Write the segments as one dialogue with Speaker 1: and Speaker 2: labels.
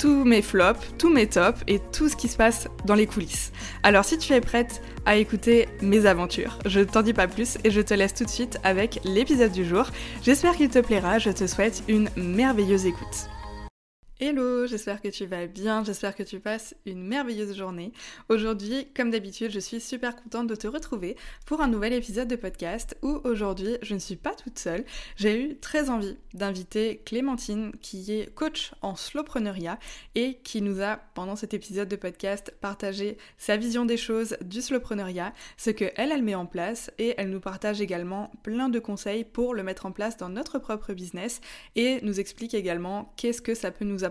Speaker 1: tous mes flops, tous mes tops et tout ce qui se passe dans les coulisses. Alors si tu es prête à écouter mes aventures, je ne t'en dis pas plus et je te laisse tout de suite avec l'épisode du jour. J'espère qu'il te plaira, je te souhaite une merveilleuse écoute. Hello, j'espère que tu vas bien, j'espère que tu passes une merveilleuse journée. Aujourd'hui, comme d'habitude, je suis super contente de te retrouver pour un nouvel épisode de podcast où aujourd'hui, je ne suis pas toute seule. J'ai eu très envie d'inviter Clémentine qui est coach en slowpreneuriat et qui nous a, pendant cet épisode de podcast, partagé sa vision des choses du slowpreneuriat, ce que elle, elle met en place et elle nous partage également plein de conseils pour le mettre en place dans notre propre business et nous explique également qu'est-ce que ça peut nous apporter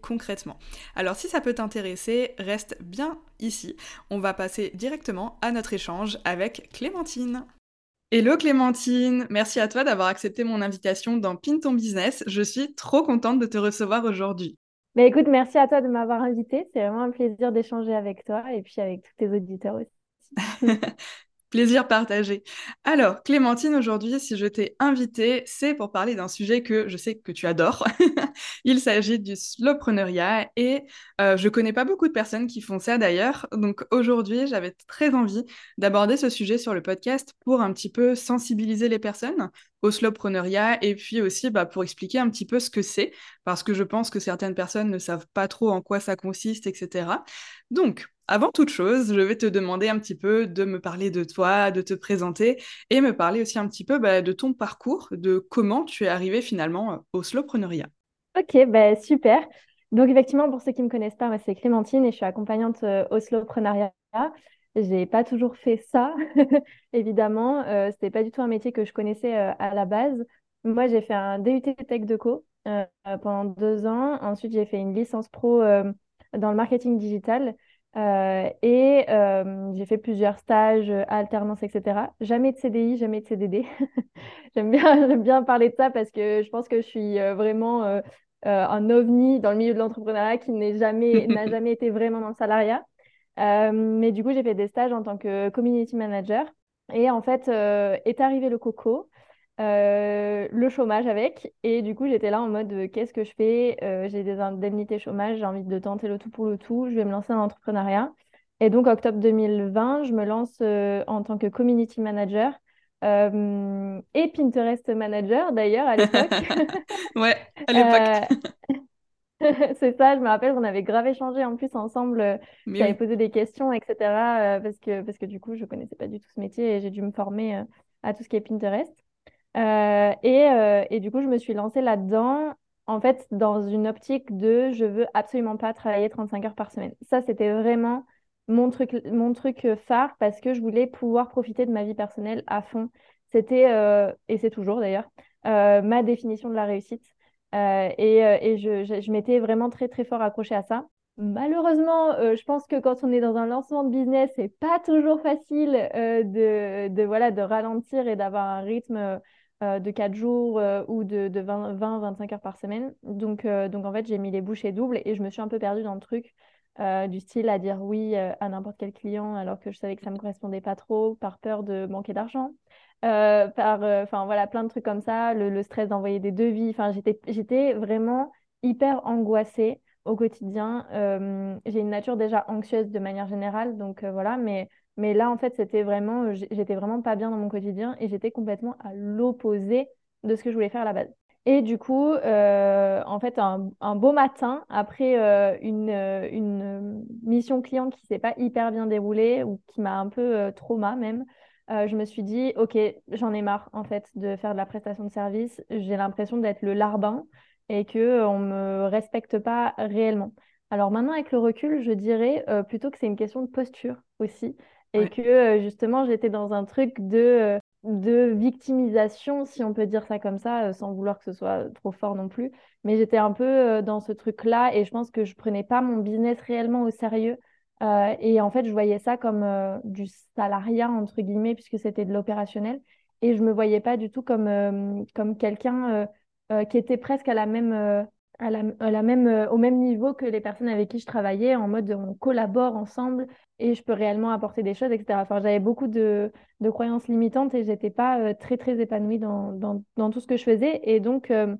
Speaker 1: concrètement. Alors si ça peut t'intéresser, reste bien ici. On va passer directement à notre échange avec Clémentine. Hello Clémentine, merci à toi d'avoir accepté mon invitation dans Pin ton business. Je suis trop contente de te recevoir aujourd'hui.
Speaker 2: Mais écoute, merci à toi de m'avoir invité. C'est vraiment un plaisir d'échanger avec toi et puis avec tous tes auditeurs aussi.
Speaker 1: Plaisir partagé. Alors, Clémentine, aujourd'hui, si je t'ai invitée, c'est pour parler d'un sujet que je sais que tu adores. Il s'agit du slowpreneuriat et euh, je connais pas beaucoup de personnes qui font ça d'ailleurs. Donc aujourd'hui, j'avais très envie d'aborder ce sujet sur le podcast pour un petit peu sensibiliser les personnes au slowpreneuriat et puis aussi bah, pour expliquer un petit peu ce que c'est parce que je pense que certaines personnes ne savent pas trop en quoi ça consiste, etc. Donc, avant toute chose, je vais te demander un petit peu de me parler de toi, de te présenter et me parler aussi un petit peu bah, de ton parcours, de comment tu es arrivé finalement euh, au slowpreneuriat.
Speaker 2: Ok, bah, super. Donc effectivement, pour ceux qui ne me connaissent pas, moi c'est Clémentine et je suis accompagnante euh, au slowpreneuriat. J'ai pas toujours fait ça, évidemment. Euh, c'était pas du tout un métier que je connaissais à la base. Moi, j'ai fait un DUT Tech de co pendant deux ans. Ensuite, j'ai fait une licence pro dans le marketing digital. Euh, et euh, j'ai fait plusieurs stages, alternance, etc. Jamais de CDI, jamais de CDD. j'aime bien, j'aime bien parler de ça parce que je pense que je suis euh, vraiment un ovni dans le milieu de l'entrepreneuriat qui n'est jamais, n'a jamais été vraiment dans le salariat. mais du coup, j'ai fait des stages en tant que community manager. Et en fait, est arrivé le coco. Euh, le chômage avec. Et du coup, j'étais là en mode euh, qu'est-ce que je fais? Euh, J'ai des indemnités chômage, j'ai envie de tenter le tout pour le tout, je vais me lancer dans l'entrepreneuriat. Et donc, octobre 2020, je me lance en tant que community manager et Pinterest manager d'ailleurs à l'époque.
Speaker 1: ouais, à l'époque.
Speaker 2: C'est ça, je me rappelle qu'on avait grave échangé en plus ensemble. J'avais posé des questions, etc. parce, que, parce que du coup, je connaissais pas du tout ce métier et j'ai dû me former à tout ce qui est Pinterest. Euh, et, euh, et, du coup, je me suis lancée là-dedans, en fait, dans une optique de je veux absolument pas travailler 35 heures par semaine. Ça, c'était vraiment mon truc, mon truc phare parce que je voulais pouvoir profiter de ma vie personnelle à fond. C'était, euh, et c'est toujours d'ailleurs, ma définition de la réussite. et, et je, je, je m'étais vraiment très, très fort accrochée à ça. Malheureusement, je pense que quand on est dans un lancement de business, c'est pas toujours facile de, de, voilà, de ralentir et d'avoir un rythme euh, de 4 jours euh, ou de, 20-25 heures par semaine. Donc, euh, donc en fait, j'ai mis les bouchées doubles et je me suis un peu perdue dans le truc du style à dire oui à n'importe quel client alors que je savais que ça ne me correspondait pas trop par peur de manquer d'argent. par enfin voilà plein de trucs comme ça le, stress d'envoyer des devis enfin j'étais j'étais vraiment hyper angoissée au quotidien j'ai une nature déjà anxieuse de manière générale donc voilà mais mais là, en fait, c'était vraiment, j'étais vraiment pas bien dans mon quotidien et j'étais complètement à l'opposé de ce que je voulais faire à la base. Et du coup, euh, en fait, un, beau matin, après euh, une, euh, une, mission client qui s'est pas hyper bien déroulée ou qui m'a un peu trauma même, je me suis dit, OK, j'en ai marre en fait de faire de la prestation de service. J'ai l'impression d'être le larbin et qu'on ne me respecte pas réellement. Alors maintenant, avec le recul, je dirais plutôt que c'est une question de posture aussi. Et que justement, j'étais dans un truc de de victimisation, si on peut dire ça comme ça, euh, sans vouloir que ce soit trop fort non plus. Mais j'étais un peu euh, dans ce truc-là et je pense que je prenais pas mon business réellement au sérieux. Euh, et en fait, je voyais ça comme du salariat, entre guillemets, puisque c'était de l'opérationnel. Et je me voyais pas du tout comme, comme quelqu'un qui était presque à la même à la, même, euh, au même niveau que les personnes avec qui je travaillais, en mode on collabore ensemble et je peux réellement apporter des choses, etc. Enfin, j'avais beaucoup de, de, croyances limitantes et j'étais pas euh, très, très épanouie dans, dans, tout ce que je faisais. Et donc, euh,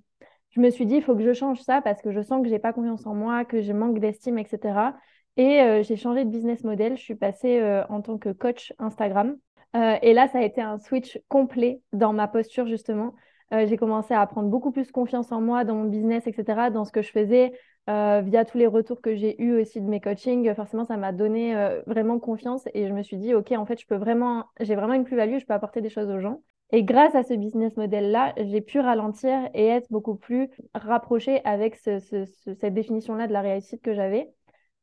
Speaker 2: je me suis dit, il faut que je change ça parce que je sens que j'ai pas confiance en moi, que je manque d'estime, etc. Et j'ai changé de business model. Je suis passée en tant que coach Instagram. et là, ça a été un switch complet dans ma posture, justement. Euh, j'ai commencé à prendre beaucoup plus confiance en moi, dans mon business, etc., dans ce que je faisais, euh, via tous les retours que j'ai eus aussi de mes coachings. Forcément, ça m'a donné euh, vraiment confiance et je me suis dit, OK, en fait, je peux vraiment, j'ai vraiment une plus-value, je peux apporter des choses aux gens. Et grâce à ce business model-là, j'ai pu ralentir et être beaucoup plus rapprochée avec cette définition-là de la réussite que j'avais.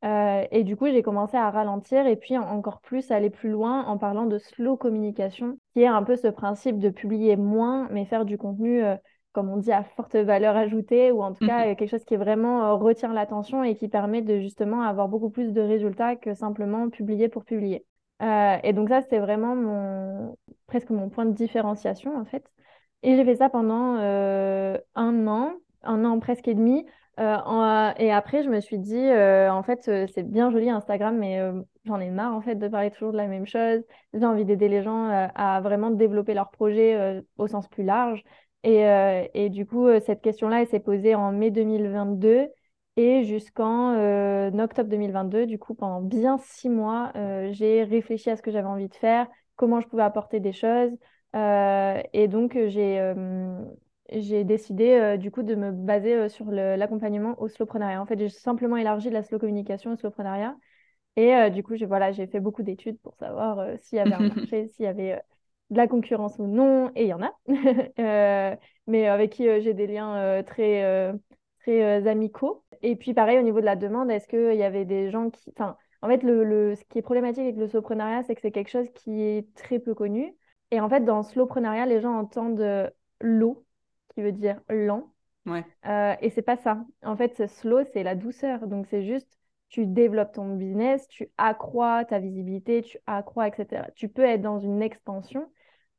Speaker 2: Euh, et du coup, j'ai commencé à ralentir et puis encore plus aller plus loin en parlant de slow communication, qui est un peu ce principe de publier moins, mais faire du contenu, euh, comme on dit, à forte valeur ajoutée, ou en tout cas mhm. quelque chose qui vraiment euh, retient l'attention et qui permet de justement avoir beaucoup plus de résultats que simplement publier pour publier. et donc ça, c'était vraiment mon... presque mon point de différenciation en fait. Et j'ai fait ça pendant un an, un an presque et demi, euh, euh, et après, je me suis dit, euh, en fait, c'est bien joli Instagram, mais j'en ai marre en fait de parler toujours de la même chose. J'ai envie d'aider les gens à vraiment développer leur projet au sens plus large. Et, et du coup, cette question-là, elle s'est posée en mai 2022 et jusqu'en octobre 2022. Du coup, pendant bien six mois, j'ai réfléchi à ce que j'avais envie de faire, comment je pouvais apporter des choses. et donc, j'ai j'ai décidé euh, du coup de me baser euh, sur l'accompagnement au slowpreneuriat. En fait, j'ai simplement élargi la slow communication au slowpreneuriat. Et euh, du coup, j'ai voilà, fait beaucoup d'études pour savoir s'il y avait un marché, s'il y avait de la concurrence ou non. Et il y en a. mais avec qui j'ai des liens très, très amicaux. Et puis pareil, au niveau de la demande, est-ce qu'il y avait des gens qui... Enfin, en fait, le, le, ce qui est problématique avec le slowpreneuriat, c'est que c'est quelque chose qui est très peu connu. Et en fait, dans slowpreneuriat, les gens entendent l'eau qui veut dire lent. Ouais. Euh, et c'est pas ça. En fait, slow, c'est la douceur. Donc, c'est juste, tu développes ton business, tu accrois ta visibilité, tu accrois, etc. Tu peux être dans une expansion,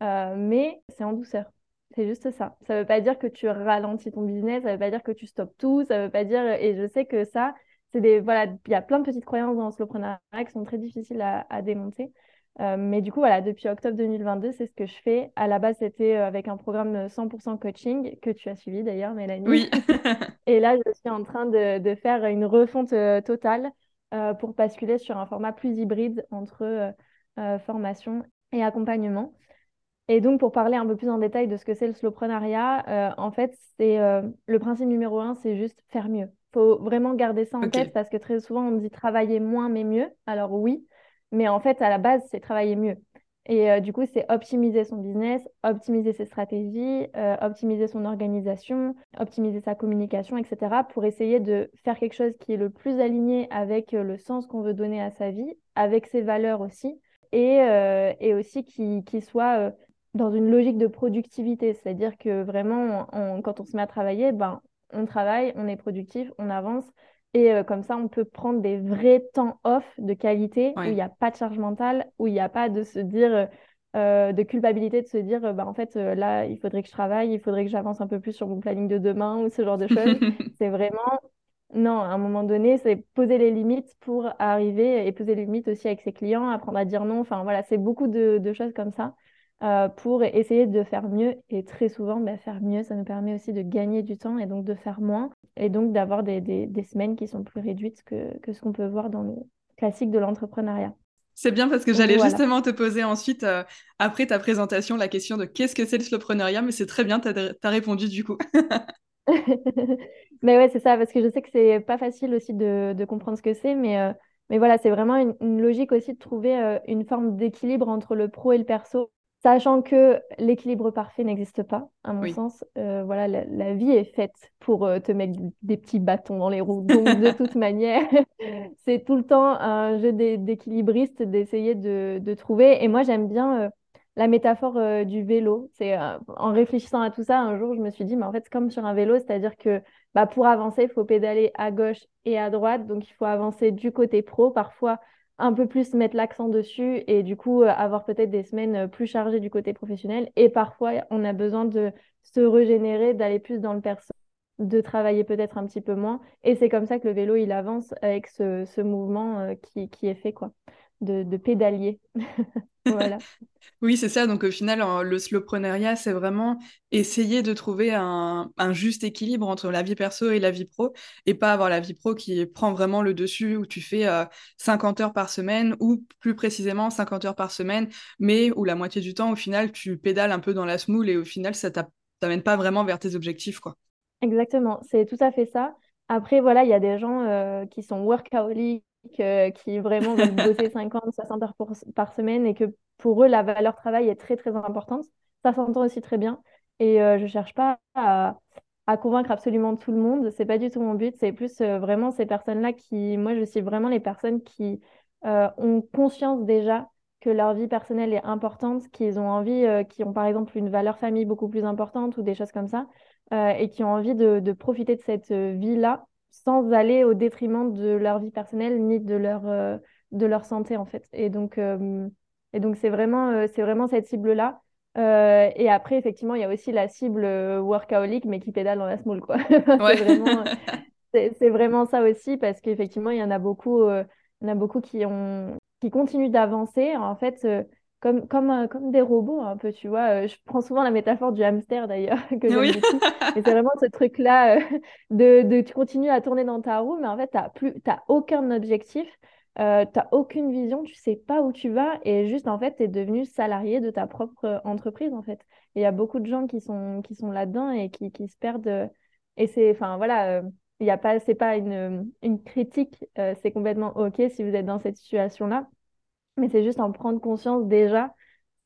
Speaker 2: euh, mais c'est en douceur. C'est juste ça. Ça veut pas dire que tu ralentis ton business, ça veut pas dire que tu stoppes tout, ça veut pas dire. Et je sais que ça, c'est des. Voilà, il y a plein de petites croyances dans le slowpreneuriat qui sont très difficiles à, à démonter. Euh, mais du coup, voilà, depuis octobre 2022, c'est ce que je fais. À la base, c'était euh, avec un programme 100% coaching que tu as suivi d'ailleurs, Mélanie.
Speaker 1: Oui.
Speaker 2: et là, je suis en train de, de faire une refonte euh, totale pour basculer sur un format plus hybride entre formation et accompagnement. Et donc, pour parler un peu plus en détail de ce que c'est le slowpreneuriat, en fait, c'est le principe numéro un, c'est juste faire mieux. Il faut vraiment garder ça en tête parce que très souvent, on dit travailler moins mais mieux. Alors oui, mais en fait, à la base, c'est travailler mieux. Et euh, du coup, c'est optimiser son business, optimiser ses stratégies, euh, optimiser son organisation, optimiser sa communication, etc. pour essayer de faire quelque chose qui est le plus aligné avec euh, le sens qu'on veut donner à sa vie, avec ses valeurs aussi, et, et aussi qui, qui soit dans une logique de productivité. C'est-à-dire que vraiment, quand on se met à travailler, ben, on travaille, on est productif, on avance. Et euh, comme ça, on peut prendre des vrais temps off de qualité où il n'y a pas de charge mentale, où il n'y a pas de se dire, euh, euh, de culpabilité de se dire, bah, en fait, là, il faudrait que je travaille, il faudrait que j'avance un peu plus sur mon planning de demain ou ce genre de choses. c'est vraiment, non, à un moment donné, c'est poser les limites pour arriver et poser les limites aussi avec ses clients, apprendre à dire non. Enfin, voilà, c'est beaucoup de, de choses comme ça. Euh, pour essayer de faire mieux. Et très souvent, bah, faire mieux, ça nous permet aussi de gagner du temps et donc de faire moins. Et donc d'avoir des, des, semaines qui sont plus réduites que, que ce qu'on peut voir dans le classique de l'entrepreneuriat.
Speaker 1: C'est bien parce que j'allais justement te poser ensuite, euh, après ta présentation, la question de qu'est-ce que c'est le slowpreneuriat, mais c'est très bien, tu as, répondu du coup.
Speaker 2: mais ouais, c'est ça, parce que je sais que c'est pas facile aussi de, de comprendre ce que c'est, mais, euh, mais voilà, c'est vraiment une, logique aussi de trouver une forme d'équilibre entre le pro et le perso Sachant que l'équilibre parfait n'existe pas, à mon sens. Euh, voilà, la, vie est faite pour euh, te mettre des petits bâtons dans les roues. Donc, de toute manière, c'est tout le temps un jeu d'équilibriste d'essayer de, trouver. Et moi, j'aime bien euh, la métaphore du vélo. C'est en réfléchissant à tout ça, un jour, je me suis dit, mais en fait, c'est comme sur un vélo, c'est-à-dire que bah, pour avancer, il faut pédaler à gauche et à droite. Donc, il faut avancer du côté pro. Parfois, un peu plus mettre l'accent dessus et du coup euh, avoir peut-être des semaines euh, plus chargées du côté professionnel. Et parfois, on a besoin de se régénérer, d'aller plus dans le perso, de travailler peut-être un petit peu moins. Et c'est comme ça que le vélo, il avance avec ce, mouvement euh, qui, qui, est fait, quoi, de, de pédalier. voilà.
Speaker 1: Oui, c'est ça. Donc, au final, le slowpreneuriat, c'est vraiment essayer de trouver un, juste équilibre entre la vie perso et la vie pro, et pas avoir la vie pro qui prend vraiment le dessus, où tu fais 50 euh, heures par semaine, ou plus précisément 50 heures par semaine, mais où la moitié du temps, au final, tu pédales un peu dans la smoule, et au final, ça t'amène pas vraiment vers tes objectifs, quoi.
Speaker 2: Exactement, c'est tout à fait ça. Après, voilà, il y a des gens euh, qui sont workaholics, qui vraiment veulent bosser 50, 60 heures par semaine et que pour eux, la valeur travail est très, très importante. Ça s'entend aussi très bien. Et euh, je ne cherche pas à, convaincre absolument tout le monde. C'est pas du tout mon but. C'est plus euh, vraiment ces personnes-là qui, moi, je suis vraiment les personnes qui euh, ont conscience déjà que leur vie personnelle est importante, qu'ils ont envie, qui ont par exemple une valeur famille beaucoup plus importante ou des choses comme ça, et qui ont envie de profiter de cette vie-là sans aller au détriment de leur vie personnelle ni de leur, euh, de leur santé en fait. Et donc, euh, et donc c'est vraiment, euh, c'est vraiment cette cible-là. et après, effectivement, il y a aussi la cible workaholic, mais qui pédale dans la small, quoi. c'est vraiment, vraiment ça aussi, parce qu'effectivement, il y en a beaucoup, il y en a beaucoup qui, ont, qui continuent d'avancer. En fait, comme, comme, euh, comme des robots un peu, tu vois. Euh, je prends souvent la métaphore du hamster d'ailleurs, que j'aime beaucoup. Et c'est vraiment ce truc-là euh, de, de, tu continues à tourner dans ta roue, mais en fait, tu n'as aucun objectif, tu n'as aucune vision, tu sais pas où tu vas, et juste en fait, tu es devenu salarié de ta propre entreprise en fait. Et il y a beaucoup de gens qui sont, qui sont là-dedans et qui, qui se perdent. Et c'est, enfin voilà, il y a pas, c'est pas une, une critique, c'est complètement OK si vous êtes dans cette situation-là mais c'est juste en prendre conscience déjà,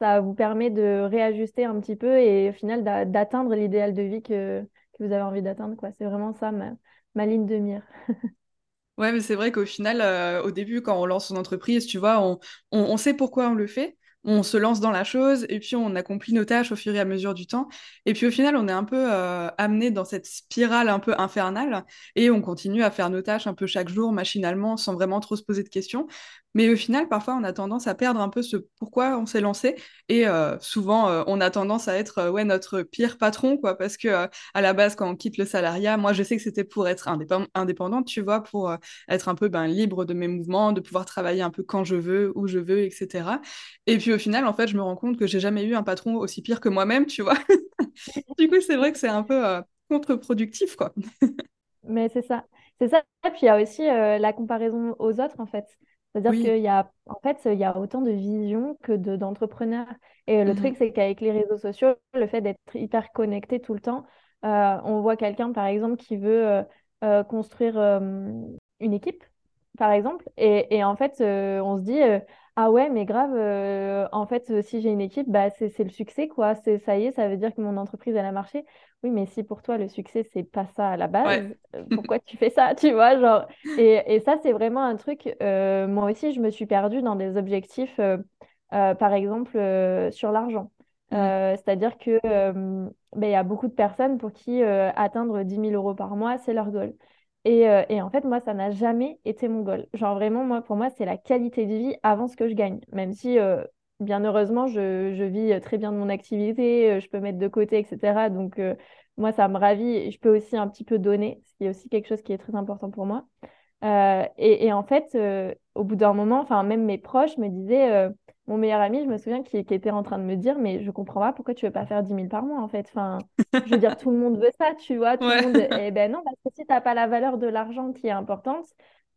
Speaker 2: ça vous permet de réajuster un petit peu et au final d'atteindre l'idéal de vie que, que, vous avez envie d'atteindre. C'est vraiment ça ma, ma, ligne de mire.
Speaker 1: ouais, mais c'est vrai qu'au final, euh, au début, quand on lance son entreprise, tu vois, on, on, sait pourquoi on le fait on se lance dans la chose et puis on accomplit nos tâches au fur et à mesure du temps. Et puis au final, on est un peu euh, amené dans cette spirale un peu infernale et on continue à faire nos tâches un peu chaque jour machinalement sans vraiment trop se poser de questions. Mais au final, parfois, on a tendance à perdre un peu ce pourquoi on s'est lancé et euh, souvent, euh, on a tendance à être ouais notre pire patron quoi parce que à la base, quand on quitte le salariat, moi, je sais que c'était pour être indépendante, tu vois, pour être un peu ben, libre de mes mouvements, de pouvoir travailler un peu quand je veux, où je veux, etc. Et puis au final, en fait, je me rends compte que j'ai jamais eu un patron aussi pire que moi-même, tu vois. du coup, c'est vrai que c'est un peu euh, contre-productif, quoi.
Speaker 2: Mais c'est ça. C'est ça. Et puis il y a aussi euh, la comparaison aux autres, en fait. C'est-à-dire qu'il y a, en fait, il y a autant de visions que d'entrepreneurs. Et le mmh truc, c'est qu'avec les réseaux sociaux, le fait d'être hyper connecté tout le temps, euh, on voit quelqu'un, par exemple, qui veut construire une équipe, par exemple, et, et en fait, on se dit, ah ouais, mais grave, euh, en fait, euh, si j'ai une équipe, bah, c'est le succès, quoi. C'est, ça y est, ça veut dire que mon entreprise, elle a marché. Oui, mais si pour toi, le succès, c'est pas ça à la base, euh, pourquoi tu fais ça, tu vois, genre. Et, et ça, c'est vraiment un truc, moi aussi, je me suis perdue dans des objectifs, par exemple, sur l'argent. c'est-à-dire que ben, il y a beaucoup de personnes pour qui atteindre 10 000 euros par mois, c'est leur goal. Euh, et, en fait, moi, ça n'a jamais été mon goal. Genre vraiment, moi, pour moi, c'est la qualité de vie avant ce que je gagne. Même si, euh, bien heureusement, je, je, vis très bien de mon activité, euh, je peux mettre de côté, etc. Donc, moi, ça me ravit. Je peux aussi un petit peu donner, ce qui est aussi quelque chose qui est très important pour moi. Et, et, en fait, au bout d'un moment, enfin, même mes proches me disaient, mon meilleur ami, je me souviens, qui, était en train de me dire, mais je comprends pas pourquoi tu veux pas faire 10 000 par mois, en fait. Enfin, je veux dire, tout le monde veut ça, tu vois. Tout le monde... Eh ben non, parce que si tu n'as pas la valeur de l'argent qui est importante,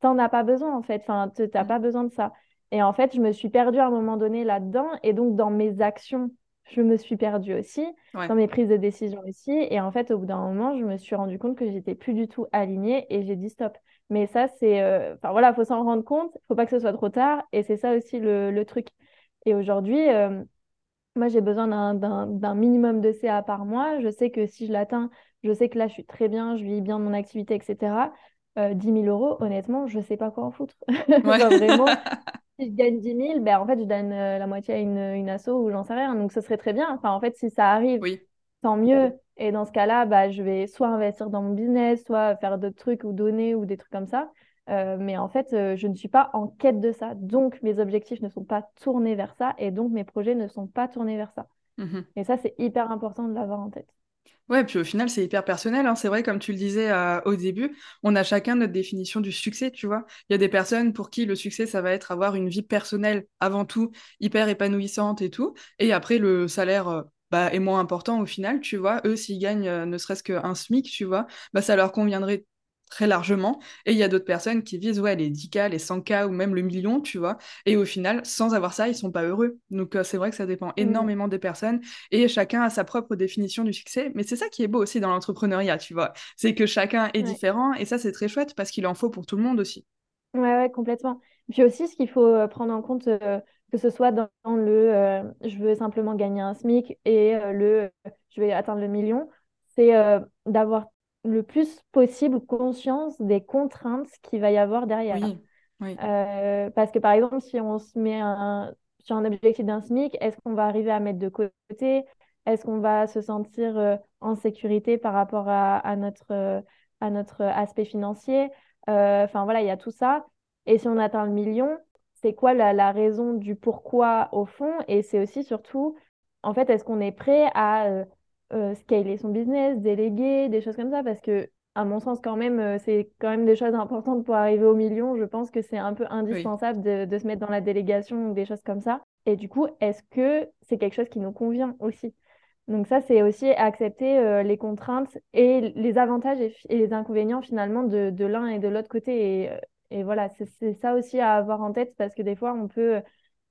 Speaker 2: tu n'en as pas besoin, en fait. Enfin, tu n'as mm. pas besoin de ça. Et en fait, je me suis perdue à un moment donné là-dedans. Et donc, dans mes actions, je me suis perdue aussi, dans mes prises de décision aussi. Et en fait, au bout d'un moment, je me suis rendu compte que j'étais plus du tout alignée et j'ai dit stop. Mais ça, c'est. Euh, enfin voilà, il faut s'en rendre compte. Il faut pas que ce soit trop tard. Et c'est ça aussi le, le truc. Et aujourd'hui, euh, moi, j'ai besoin d'un minimum de CA par mois. Je sais que si je l'atteins, je sais que là, je suis très bien, je vis bien mon activité, etc. Euh, 10 000 euros, honnêtement, je ne sais pas quoi en foutre. vraiment, si je gagne 10 000, ben, en fait, je donne euh, la moitié à une, une asso ou j'en sais rien. Donc, ce serait très bien. Enfin, en fait, si ça arrive, tant mieux. Et dans ce cas-là, bah, je vais soit investir dans mon business, soit faire d'autres trucs ou donner ou des trucs comme ça. Euh, mais en fait, euh, je ne suis pas en quête de ça. Donc, mes objectifs ne sont pas tournés vers ça et donc mes projets ne sont pas tournés vers ça. Mmh et ça, c'est hyper important de l'avoir en tête.
Speaker 1: Ouais, puis au final, c'est hyper personnel. Hein. C'est vrai, comme tu le disais euh, au début, on a chacun notre définition du succès, tu vois. Il y a des personnes pour qui le succès, ça va être avoir une vie personnelle avant tout, hyper épanouissante et tout. Et après, le salaire bah, est moins important au final, tu vois. Eux, s'ils gagnent ne serait-ce qu'un SMIC, tu vois, bah, ça leur conviendrait très largement. Et il y a d'autres personnes qui visent ouais, les 10K, les 100K ou même le million, tu vois. Et au final, sans avoir ça, ils sont pas heureux. Donc euh, c'est vrai que ça dépend mmh. énormément des personnes et chacun a sa propre définition du succès. Mais c'est ça qui est beau aussi dans l'entrepreneuriat, tu vois. C'est que chacun est différent et ça, c'est très chouette parce qu'il en faut pour tout le monde aussi.
Speaker 2: Ouais, ouais, complètement. Puis aussi, ce qu'il faut euh, prendre en compte, euh, que ce soit dans le je veux simplement gagner un SMIC et le je vais atteindre le million, c'est d'avoir le plus possible conscience des contraintes qu'il va y avoir derrière. Euh, parce que par exemple, si on se met un, sur un objectif d'un SMIC, est-ce qu'on va arriver à mettre de côté? Est-ce qu'on va se sentir euh, en sécurité par rapport à, notre, euh, à notre aspect financier? Enfin voilà, il y a tout ça. Et si on atteint le million, c'est quoi la, la, raison du pourquoi au fond? Et c'est aussi surtout, en fait, est-ce qu'on est prêt à euh, scaler son business, déléguer, des choses comme ça, parce que, à mon sens, quand même, euh, c'est quand même des choses importantes pour arriver au million. Je pense que c'est un peu indispensable de, se mettre dans la délégation ou des choses comme ça. Et du coup, est-ce que c'est quelque chose qui nous convient aussi? Donc ça, c'est aussi accepter euh, les contraintes et les avantages et, les inconvénients finalement de, l'un et de l'autre côté. Et, et voilà, c'est ça aussi à avoir en tête parce que des fois, on peut euh,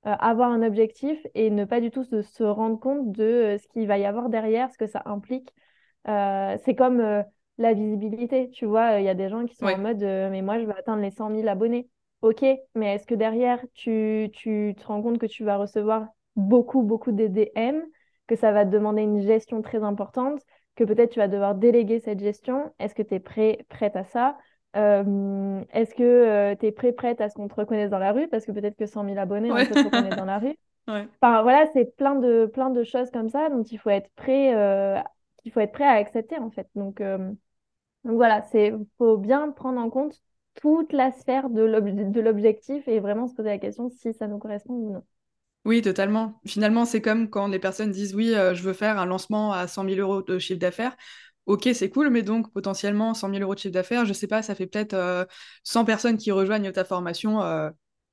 Speaker 2: avoir un objectif et ne pas du tout se, rendre compte de euh, ce qu'il va y avoir derrière, ce que ça implique. Euh, c'est comme la visibilité, tu vois, il y a des gens qui sont en mode mais moi je vais atteindre les 100 000 abonnés. Ok, mais est-ce que derrière tu, tu te rends compte que tu vas recevoir beaucoup, beaucoup de DM, que ça va te demander une gestion très importante, que peut-être tu vas devoir déléguer cette gestion? Est-ce que tu es prêt, prête à ça? Euh, est-ce que euh, tu es prêt, prête à ce qu'on te reconnaisse dans la rue? Parce que peut-être que 100 000 abonnés, on peut te reconnaître dans la rue. Enfin, voilà, c'est plein de, plein de choses comme ça dont il faut être prêt, euh, il faut être prêt à accepter, en fait. Donc, donc voilà, il faut bien prendre en compte toute la sphère de l'objectif et vraiment se poser la question si ça nous correspond ou non.
Speaker 1: Oui, totalement. Finalement, c'est comme quand les personnes disent oui, je veux faire un lancement à 100 000 euros de chiffre d'affaires. Ok, c'est cool, mais donc potentiellement 100 000 euros de chiffre d'affaires, je sais pas, ça fait peut-être 100 euh, personnes qui rejoignent ta formation euh,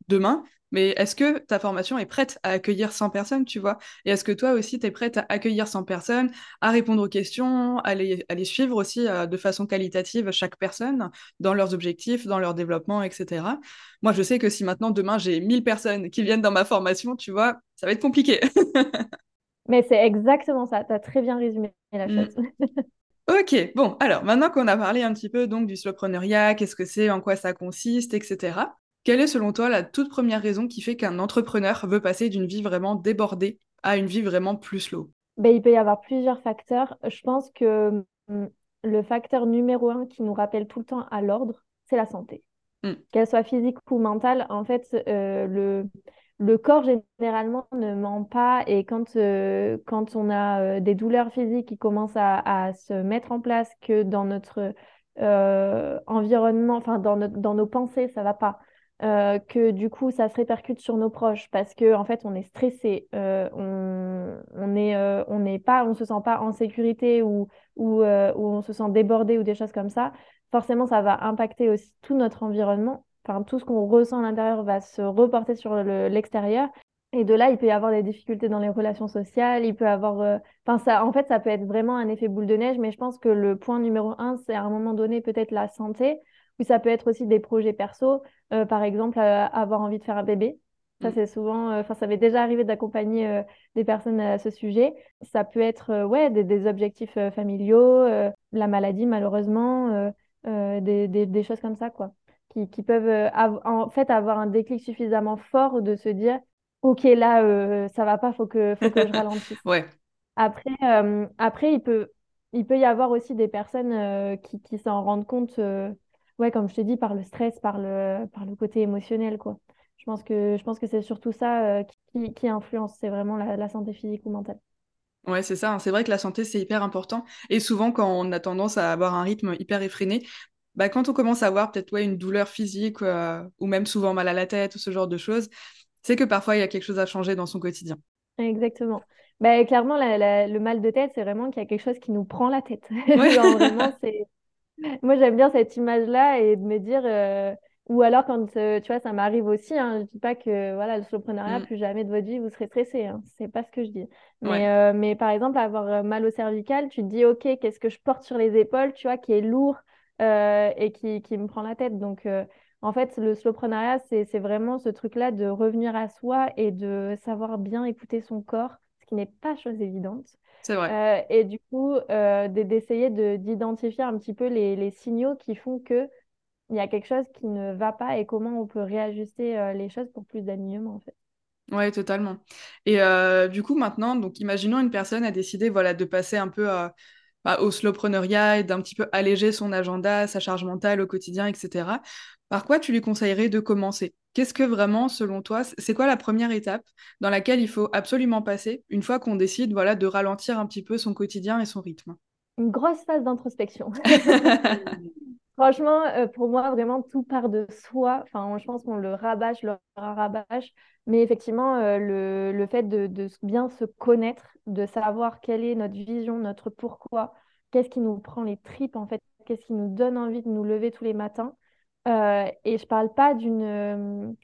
Speaker 1: demain. Mais est-ce que ta formation est prête à accueillir 100 personnes, tu vois? Et est-ce que toi aussi, tu es prête à accueillir 100 personnes, à répondre aux questions, à les, suivre aussi euh, de façon qualitative chaque personne dans leurs objectifs, dans leur développement, etc. Moi, je sais que si maintenant, demain, j'ai 1000 personnes qui viennent dans ma formation, tu vois, ça va être compliqué.
Speaker 2: Mais c'est exactement ça, tu as très bien résumé la mmh.
Speaker 1: Ok, bon, alors maintenant qu'on a parlé un petit peu donc du slowpreneuriat, qu'est-ce que c'est, en quoi ça consiste, etc. Quelle est selon toi la toute première raison qui fait qu'un entrepreneur veut passer d'une vie vraiment débordée à une vie vraiment plus slow?
Speaker 2: Ben, Il peut y avoir plusieurs facteurs. Je pense que hum, le facteur numéro un qui nous rappelle tout le temps à l'ordre, c'est la santé. Mmh. Qu'elle soit physique ou mentale, en fait, euh, le, le corps généralement ne ment pas et quand, euh, quand on a euh, des douleurs physiques qui commencent à, se mettre en place, que dans notre euh, environnement, enfin dans, dans nos pensées, ça va pas, que du coup ça se répercute sur nos proches parce que en fait on est stressé, on, on on se sent pas en sécurité ou, ou on se sent débordé ou des choses comme ça, forcément ça va impacter aussi tout notre environnement enfin, tout ce qu'on ressent à l'intérieur va se reporter sur l'extérieur. et de là, il peut y avoir des difficultés dans les relations sociales, il peut avoir... Euh, enfin, ça, en fait, ça peut être vraiment un effet boule de neige, mais je pense que le point numéro un, c'est à un moment donné peut-être la santé, ou ça peut être aussi des projets perso, euh, par exemple, euh, avoir envie de faire un bébé. Ça, mm. c'est souvent, enfin, ça m'est déjà arrivé d'accompagner des personnes à ce sujet. Ça peut être, ouais, des, des objectifs familiaux, la maladie, malheureusement, des, des, des, choses comme ça, quoi qui, peuvent euh, en fait avoir un déclic suffisamment fort de se dire ok, là, ça va pas, faut que, faut que je ralentisse.
Speaker 1: ouais.
Speaker 2: Après, après il peut, il peut y avoir aussi des personnes qui, qui s'en rendent compte, ouais, comme je te dis, par le stress, par le, par le côté émotionnel, quoi. Je pense que, je pense que c'est surtout ça qui, qui influence, c'est vraiment la, la santé physique ou mentale.
Speaker 1: Ouais, c'est ça. Hein. C'est vrai que la santé, c'est hyper important. Et souvent, quand on a tendance à avoir un rythme hyper effréné, bah, quand on commence à avoir peut-être ouais, une douleur physique euh, ou même souvent mal à la tête ou ce genre de choses, c'est que parfois il y a quelque chose à changer dans son quotidien.
Speaker 2: Exactement. Bah, clairement, le mal de tête, c'est vraiment qu'il y a quelque chose qui nous prend la tête. vraiment. Moi, j'aime bien cette image-là et de me dire, euh, ou alors, quand euh, tu vois, ça m'arrive aussi, hein, je dis pas que voilà, le soloprenariat, mm. plus jamais de votre vie, vous serez stressé. Hein, c'est pas ce que je dis. Mais, euh, mais par exemple, avoir mal au cervical, tu te dis, OK, qu'est-ce que je porte sur les épaules, tu vois, qui est lourd et qui, qui, me prend la tête. Donc, en fait, le soloprenariat, c'est vraiment ce truc-là de revenir à soi et de savoir bien écouter son corps, ce qui n'est pas chose évidente.
Speaker 1: C'est vrai.
Speaker 2: et du coup, d'essayer d'identifier un petit peu les, les signaux qui font que il y a quelque chose qui ne va pas et comment on peut réajuster euh, les choses pour plus d'alignement en fait.
Speaker 1: Ouais, totalement. Et euh, du coup, maintenant, donc imaginons une personne a décidé voilà, de passer un peu à, bah, au slowpreneuriat et d'un petit peu alléger son agenda, sa charge mentale au quotidien, etc. Par quoi tu lui conseillerais de commencer? Qu'est-ce que vraiment, selon toi, c'est quoi la première étape dans laquelle il faut absolument passer une fois qu'on décide voilà, de ralentir un petit peu son quotidien et son rythme?
Speaker 2: Une grosse phase d'introspection. Franchement, euh, pour moi, vraiment, tout part de soi. Enfin, je pense qu'on le rabâche, le rabâche. Mais effectivement, euh, le, le, fait de, de, bien se connaître, de savoir quelle est notre vision, notre pourquoi, qu'est-ce qui nous prend les tripes, en fait, qu'est-ce qui nous donne envie de nous lever tous les matins. Euh, et je parle pas d'une...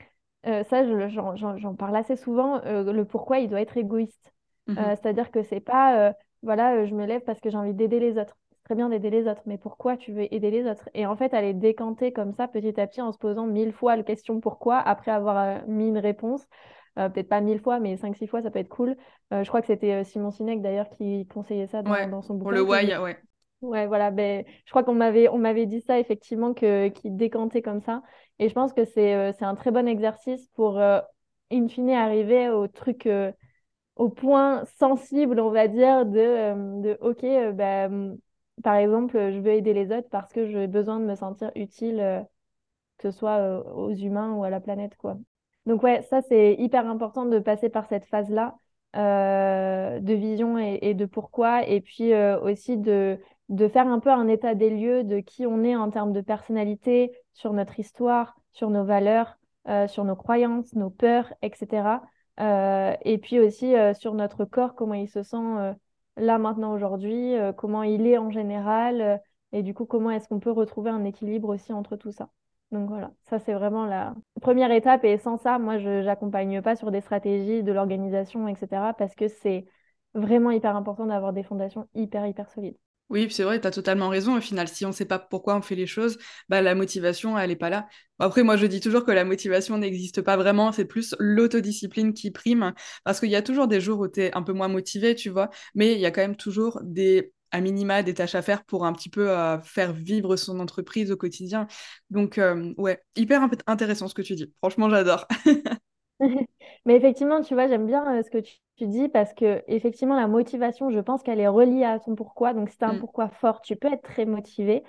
Speaker 2: ça, j'en parle assez souvent. le pourquoi, il doit être égoïste. Mmh c'est-à-dire que c'est pas, voilà, je me lève parce que j'ai envie d'aider les autres très bien d'aider les autres, mais pourquoi tu veux aider les autres? Et en fait, aller décanter comme ça petit à petit en se posant mille fois la question pourquoi? après avoir euh, mis une réponse. Euh, peut-être pas mille fois, mais cinq, six fois, ça peut être cool. Euh, je crois que c'était Simon Sinek d'ailleurs qui conseillait ça dans, son bouquin.
Speaker 1: Pour le why, ouais.
Speaker 2: Ouais, voilà. Ben, je crois qu'on m'avait, on m'avait dit ça effectivement, que, qui décantait comme ça. Et je pense que c'est, c'est un très bon exercice pour, in fine, arriver au truc au point sensible, on va dire, de, de OK, ben, par exemple, je veux aider les autres parce que j'ai besoin de me sentir utile, euh, que ce soit euh, aux humains ou à la planète, quoi. Donc ouais, ça c'est hyper important de passer par cette phase-là euh, de vision et, de pourquoi, et puis aussi de, de faire un peu un état des lieux de qui on est en termes de personnalité, sur notre histoire, sur nos valeurs, sur nos croyances, nos peurs, etc. et puis aussi sur notre corps, comment il se sent là maintenant aujourd'hui, euh, comment il est en général, euh, et du coup comment est-ce qu'on peut retrouver un équilibre aussi entre tout ça. Donc voilà, ça c'est vraiment la première étape et sans ça, moi je n'accompagne pas sur des stratégies de l'organisation, etc. parce que c'est vraiment hyper important d'avoir des fondations hyper hyper solides.
Speaker 1: Oui, c'est vrai, tu as totalement raison. Au final, si on ne sait pas pourquoi on fait les choses, bah, la motivation, elle n'est pas là. Après, moi, je dis toujours que la motivation n'existe pas vraiment. C'est plus l'autodiscipline qui prime. Parce qu'il y a toujours des jours où tu es un peu moins motivé, tu vois. Mais il y a quand même toujours des, à minima, des tâches à faire pour un petit peu euh, faire vivre son entreprise au quotidien. Donc, euh, ouais, hyper intéressant ce que tu dis. Franchement, j'adore.
Speaker 2: Mais effectivement, tu vois, j'aime bien euh, ce que tu, dis parce que effectivement, la motivation, je pense qu'elle est reliée à ton pourquoi. Donc, si tu as un mm. pourquoi fort, tu peux être très motivé.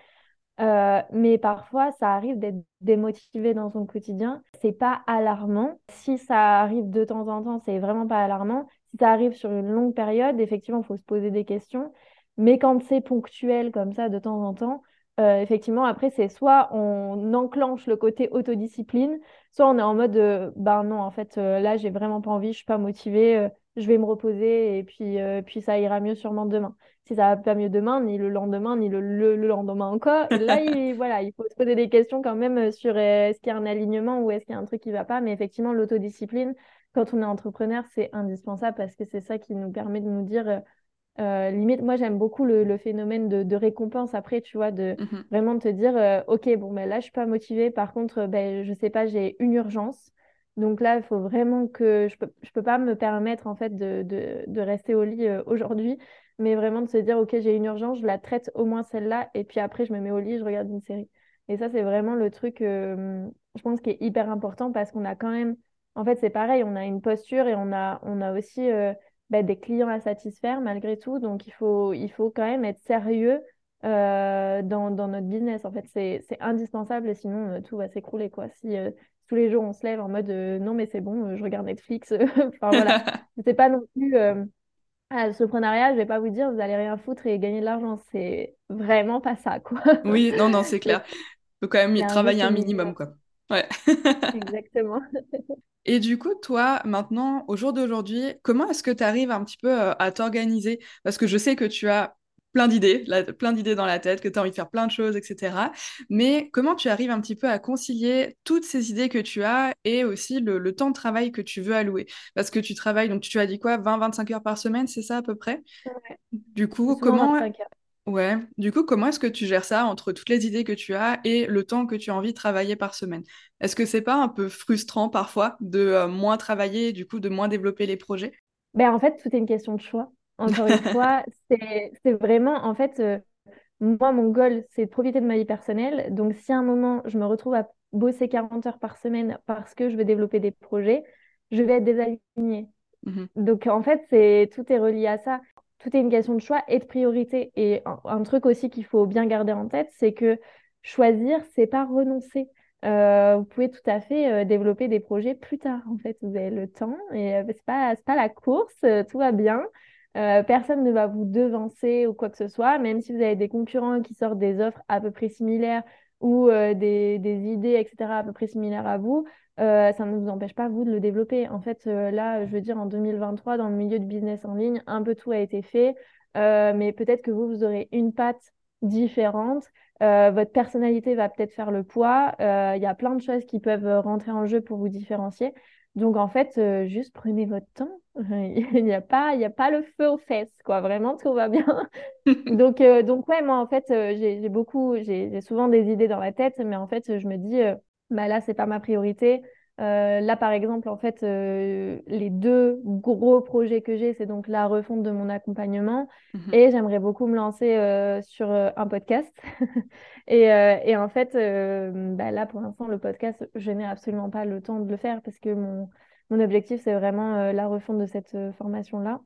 Speaker 2: Euh, mais parfois, ça arrive d'être démotivé dans son quotidien. C'est pas alarmant. Si ça arrive de temps en temps, c'est vraiment pas alarmant. Si ça arrive sur une longue période, effectivement, il faut se poser des questions. Mais quand c'est ponctuel comme ça de temps en temps, euh, effectivement, après, c'est soit on enclenche le côté autodiscipline, soit on est en mode ben non, en fait, euh, là, j'ai vraiment pas envie, je suis pas motivée, je vais me reposer et puis, puis ça ira mieux sûrement demain. Si ça va pas mieux demain, ni le lendemain, ni le, le, lendemain encore, là, il, voilà, il faut se poser des questions quand même sur est-ce qu'il y a un alignement ou est-ce qu'il y a un truc qui va pas. Mais effectivement, l'autodiscipline, quand on est entrepreneur, c'est indispensable parce que c'est ça qui nous permet de nous dire euh, limite, moi j'aime beaucoup le, phénomène de, récompense après, tu vois, de mhm. vraiment te dire, euh, ok, bon, ben là je suis pas motivée, par contre, ben, je sais pas, j'ai une urgence. Donc là, il faut vraiment que je peux, je peux pas me permettre en fait de, de, rester au lit euh, aujourd'hui, mais vraiment de se dire, ok, j'ai une urgence, je la traite au moins celle-là, et puis après je me mets au lit, je regarde une série. Et ça, c'est vraiment le truc, je pense, qui est hyper important parce qu'on a quand même en fait, c'est pareil, on a une posture et on a, on a aussi bah, des clients à satisfaire malgré tout. Donc, il faut, il faut quand même être sérieux dans, dans, notre business. En fait, c'est indispensable sinon, tout va s'écrouler. quoi. Si tous les jours, on se lève en mode non, mais c'est bon, je regarde Netflix. enfin, voilà. c'est pas non plus ah, le soloprenariat, je vais pas vous dire, vous allez rien foutre et gagner de l'argent. C'est vraiment pas ça, quoi.
Speaker 1: Oui, non, non, c'est clair. Il faut quand même y travailler un minimum, quoi. Ouais.
Speaker 2: Exactement.
Speaker 1: Et du coup, toi, maintenant, au jour d'aujourd'hui, comment est-ce que tu arrives un petit peu euh, à t'organiser? Parce que je sais que tu as plein d'idées, plein d'idées dans la tête, que tu as envie de faire plein de choses, etc. Mais comment tu arrives un petit peu à concilier toutes ces idées que tu as et aussi le, temps de travail que tu veux allouer? Parce que tu travailles, donc tu as dit quoi, 20-25 heures par semaine, c'est ça à peu près?
Speaker 2: Ouais.
Speaker 1: Du coup, comment... Ouais, du coup, comment est-ce que tu gères ça entre toutes les idées que tu as et le temps que tu as envie de travailler par semaine? Est-ce que c'est pas un peu frustrant parfois de euh, moins travailler, du coup, de moins développer les projets?
Speaker 2: Ben, En fait, tout est une question de choix. Encore une fois, c'est vraiment, en fait, euh, moi, mon goal, c'est de profiter de ma vie personnelle. Donc, si à un moment, je me retrouve à bosser 40 heures par semaine parce que je veux développer des projets, je vais être désalignée. Mmh Donc, en fait, c'est tout est relié à ça. Tout est une question de choix et de priorité. Et un, truc aussi qu'il faut bien garder en tête, c'est que choisir, c'est pas renoncer. Euh, vous pouvez tout à fait euh, développer des projets plus tard. En fait, vous avez le temps et ce c'est pas, la course, tout va bien. Euh, personne ne va vous devancer ou quoi que ce soit, même si vous avez des concurrents qui sortent des offres à peu près similaires ou euh, des, idées, etc., à peu près similaires à vous, euh, ça ne vous empêche pas, vous, de le développer. En fait, là, je veux dire, en 2023, dans le milieu du business en ligne, un peu tout a été fait, mais peut-être que vous, vous aurez une patte différente. votre personnalité va peut-être faire le poids. Il y a plein de choses qui peuvent rentrer en jeu pour vous différencier. Donc, en fait, euh, juste prenez votre temps. il n'y a, pas, il a pas le feu aux fesses, quoi. Vraiment, tout va bien. donc, euh, donc, ouais, moi, en fait, euh, j'ai beaucoup, j'ai souvent des idées dans la tête, mais en fait, je me dis, bah là, c'est pas ma priorité. Euh, là, par exemple, en fait, euh, les deux gros projets que j'ai, c'est donc la refonte de mon accompagnement mhm. et j'aimerais beaucoup me lancer euh, sur un podcast. et, et, en fait, bah là, pour l'instant, le podcast, je n'ai absolument pas le temps de le faire parce que mon, mon objectif, c'est vraiment la refonte de cette formation-là.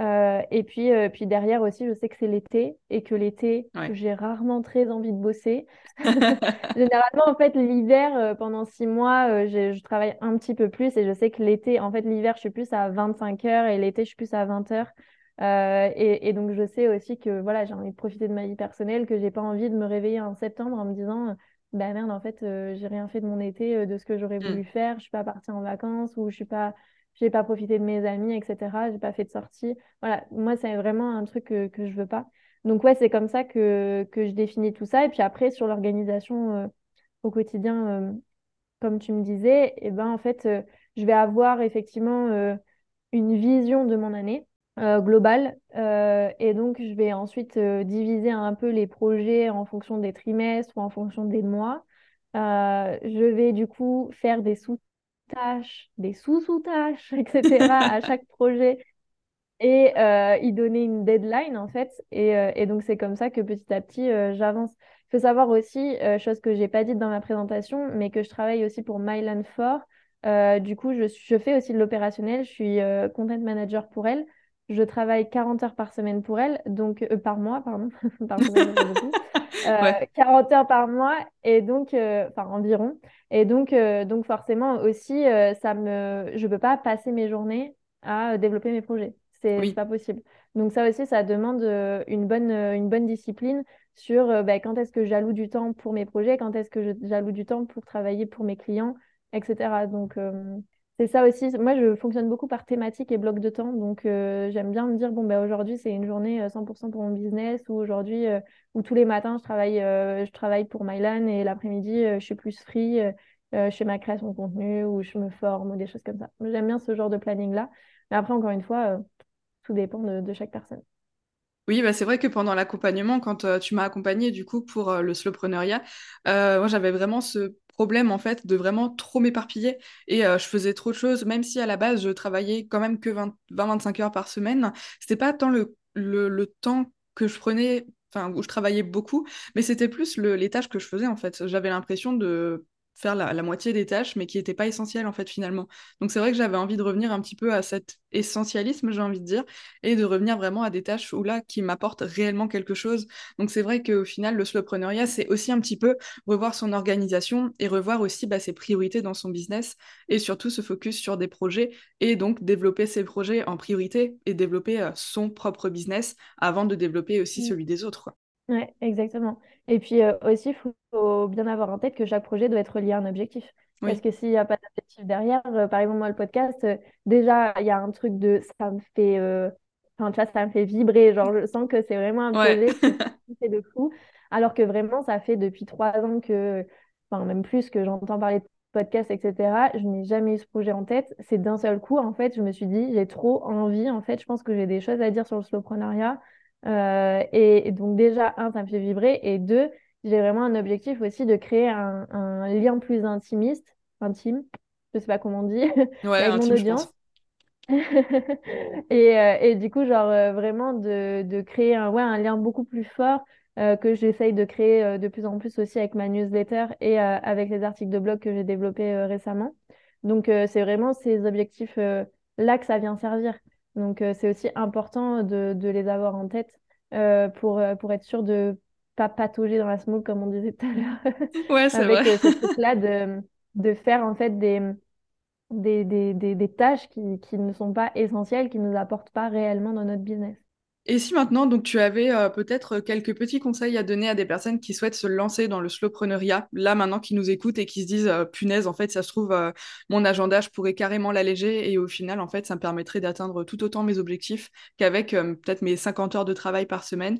Speaker 2: Euh, et puis, euh, puis derrière aussi, je sais que c'est l'été et que l'été, j'ai rarement très envie de bosser. Généralement, en fait, l'hiver, euh, pendant six mois, je, travaille un petit peu plus et je sais que l'été, en fait, l'hiver, je suis plus à 25 heures et l'été, je suis plus à 20 heures. Et, et, donc, je sais aussi que voilà, j'ai envie de profiter de ma vie personnelle, que j'ai pas envie de me réveiller en septembre en me disant bah merde, en fait, j'ai rien fait de mon été, de ce que j'aurais mmh. voulu faire, je suis pas partie en vacances ou je suis pas j'ai pas profité de mes amis, etc. J'ai pas fait de sortie. Voilà, moi, c'est vraiment un truc que, que je veux pas. Donc, ouais, c'est comme ça que, que je définis tout ça. Et puis après, sur l'organisation euh, au quotidien, euh, comme tu me disais, et eh ben, en fait, euh, je vais avoir effectivement une vision de mon année globale. et donc, je vais ensuite diviser un peu les projets en fonction des trimestres ou en fonction des mois. je vais du coup faire des sous tâches, des sous-sous-tâches, etc. à chaque projet et euh, y donner une deadline en fait. Et, euh, et donc c'est comme ça que petit à petit euh, j'avance. Il faut savoir aussi, chose que j'ai pas dite dans ma présentation, mais que je travaille aussi pour Mylan 4. du coup, je, je, fais aussi de l'opérationnel. Je suis content manager pour elle. Je travaille 40 heures par semaine pour elle, donc par mois, pardon. par semaine, 40 heures par mois, et donc, enfin environ. Et donc, euh, donc forcément aussi, euh, ça me... je ne peux pas passer mes journées à développer mes projets. C'est n'est pas possible. Donc ça aussi, ça demande euh, une bonne, une bonne discipline sur bah, quand est-ce que j'alloue du temps pour mes projets, quand est-ce que j'alloue du temps pour travailler pour mes clients, etc. Donc c'est ça aussi. Moi, je fonctionne beaucoup par thématique et bloc de temps. Donc, euh, j'aime bien me dire, bon, ben, aujourd'hui, c'est une journée 100% euh, pour mon business, ou aujourd'hui, euh, ou tous les matins, je travaille, je travaille pour Mylan, et l'après-midi, je suis plus free, je fais ma création de contenu, ou je me forme, ou des choses comme ça. J'aime bien ce genre de planning-là. Mais après, encore une fois, tout dépend de, chaque personne.
Speaker 1: Oui, bah c'est vrai que pendant l'accompagnement, quand tu m'as accompagné du coup pour le slowpreneuriat, moi j'avais vraiment ce problème en fait de vraiment trop m'éparpiller. Et euh, je faisais trop de choses même si à la base je travaillais quand même que 20-25 heures par semaine. C'était pas tant le, le, temps que je prenais enfin où je travaillais beaucoup mais c'était plus le, les tâches que je faisais en fait. J'avais l'impression de faire la, moitié des tâches, mais qui n'étaient pas essentielles en fait finalement. Donc c'est vrai que j'avais envie de revenir un petit peu à cet essentialisme, j'ai envie de dire, et de revenir vraiment à des tâches où là qui m'apportent réellement quelque chose. Donc c'est vrai qu'au final, le slowpreneuriat, c'est aussi un petit peu revoir son organisation et revoir aussi bah, ses priorités dans son business et surtout se focus sur des projets et donc développer ses projets en priorité et développer euh, son propre business avant de développer aussi mmh. celui des autres.
Speaker 2: Oui, exactement. Et puis euh, aussi, il faut, bien avoir en tête que chaque projet doit être lié à un objectif. Parce que s'il n'y a pas d'objectif derrière, euh, par exemple, moi, le podcast, euh, déjà, il y a un truc de ça me fait. Enfin, tu vois, ça me fait vibrer. Genre, je sens que c'est vraiment un projet qui fait de fou. Alors que vraiment, ça fait depuis trois ans que. Enfin, même plus que j'entends parler de podcast, etc. Je n'ai jamais eu ce projet en tête. C'est d'un seul coup, en fait, je me suis dit, j'ai trop envie. En fait, je pense que j'ai des choses à dire sur le slowpreneuriat. Euh, et, donc déjà, un, ça me fait vibrer. Et deux, j'ai vraiment un objectif aussi de créer un, lien plus intimiste, intime, je sais pas comment on dit, avec mon audience. et, euh, et, du coup, genre euh, vraiment de, de, créer un, ouais, un lien beaucoup plus fort que j'essaye de créer de plus en plus aussi avec ma newsletter et avec les articles de blog que j'ai développés récemment. Donc, c'est vraiment ces objectifs-là que ça vient servir. Donc, euh, c'est aussi important de, les avoir en tête euh, pour, euh, pour être sûr de pas patauger dans la smoke, comme on disait tout à l'heure.
Speaker 1: Ouais, c'est vrai.
Speaker 2: Avec ce truc-là de, de faire en fait des, des, des, des, tâches qui, qui ne sont pas essentielles, qui ne nous apportent pas réellement dans notre business.
Speaker 1: Et si maintenant, donc, tu avais euh, peut-être quelques petits conseils à donner à des personnes qui souhaitent se lancer dans le slowpreneuriat, là maintenant qui nous écoutent et qui se disent euh, punaise, en fait, ça se trouve, euh, mon agenda, je pourrais carrément l'alléger et au final, en fait, ça me permettrait d'atteindre tout autant mes objectifs qu'avec peut-être mes 50 heures de travail par semaine.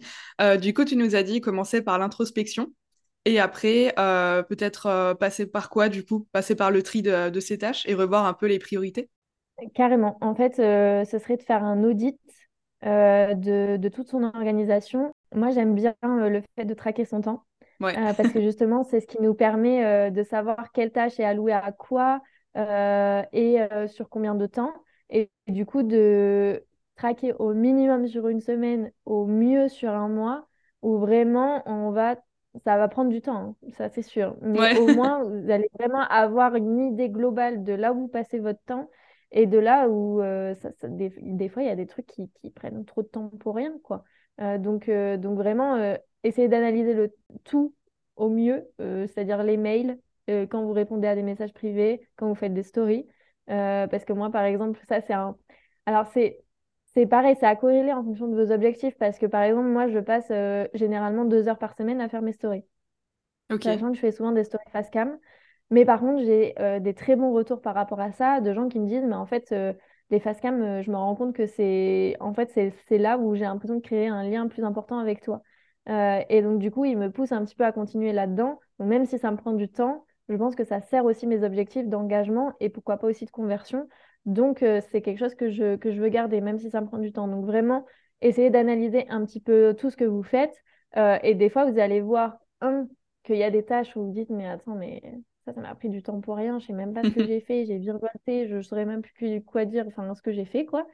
Speaker 1: du coup, tu nous as dit commencer par l'introspection. Et après, peut-être passer par quoi, du coup? Passer par le tri de, de, ces tâches et revoir un peu les priorités?
Speaker 2: Carrément. En fait, ce serait de faire un audit euh, de, toute son organisation. Moi, j'aime bien euh, le fait de traquer son temps. Euh, parce que justement, c'est ce qui nous permet de savoir quelle tâche est allouée à quoi et sur combien de temps. Et, du coup, de traquer au minimum sur une semaine, au mieux sur un mois, où vraiment on va ça va prendre du temps, hein, ça c'est sûr. Mais au moins, vous allez vraiment avoir une idée globale de là où vous passez votre temps et de là où euh, ça, des, des, fois, il y a des trucs qui, qui, prennent trop de temps pour rien, quoi. Euh, donc, euh, donc vraiment, essayez d'analyser le tout au mieux, c'est-à-dire les mails, quand vous répondez à des messages privés, quand vous faites des stories. parce que moi, par exemple, ça, c'est un... Alors, c'est... C'est pareil, c'est à corréler en fonction de vos objectifs parce que par exemple, moi, je passe généralement deux heures par semaine à faire mes stories. Ok. Sachant que je fais souvent des stories face cam. Mais par contre, j'ai euh, des très bons retours par rapport à ça, de gens qui me disent, mais en fait, euh, les facecam, euh, je me rends compte que c'est en fait, là où j'ai l'impression de créer un lien plus important avec toi. et donc, du coup, ils me poussent un petit peu à continuer là-dedans. même si ça me prend du temps, je pense que ça sert aussi mes objectifs d'engagement et pourquoi pas aussi de conversion. Donc, c'est quelque chose que je, que je veux garder, même si ça me prend du temps. Donc, vraiment, essayez d'analyser un petit peu tout ce que vous faites. et des fois, vous allez voir, un, qu'il y a des tâches où vous dites, mais attends, mais ça, ça m'a pris du temps pour rien. Je sais même pas ce que j'ai fait. J'ai virevolté. Je ne saurais même plus quoi dire, enfin, ce que j'ai fait, quoi.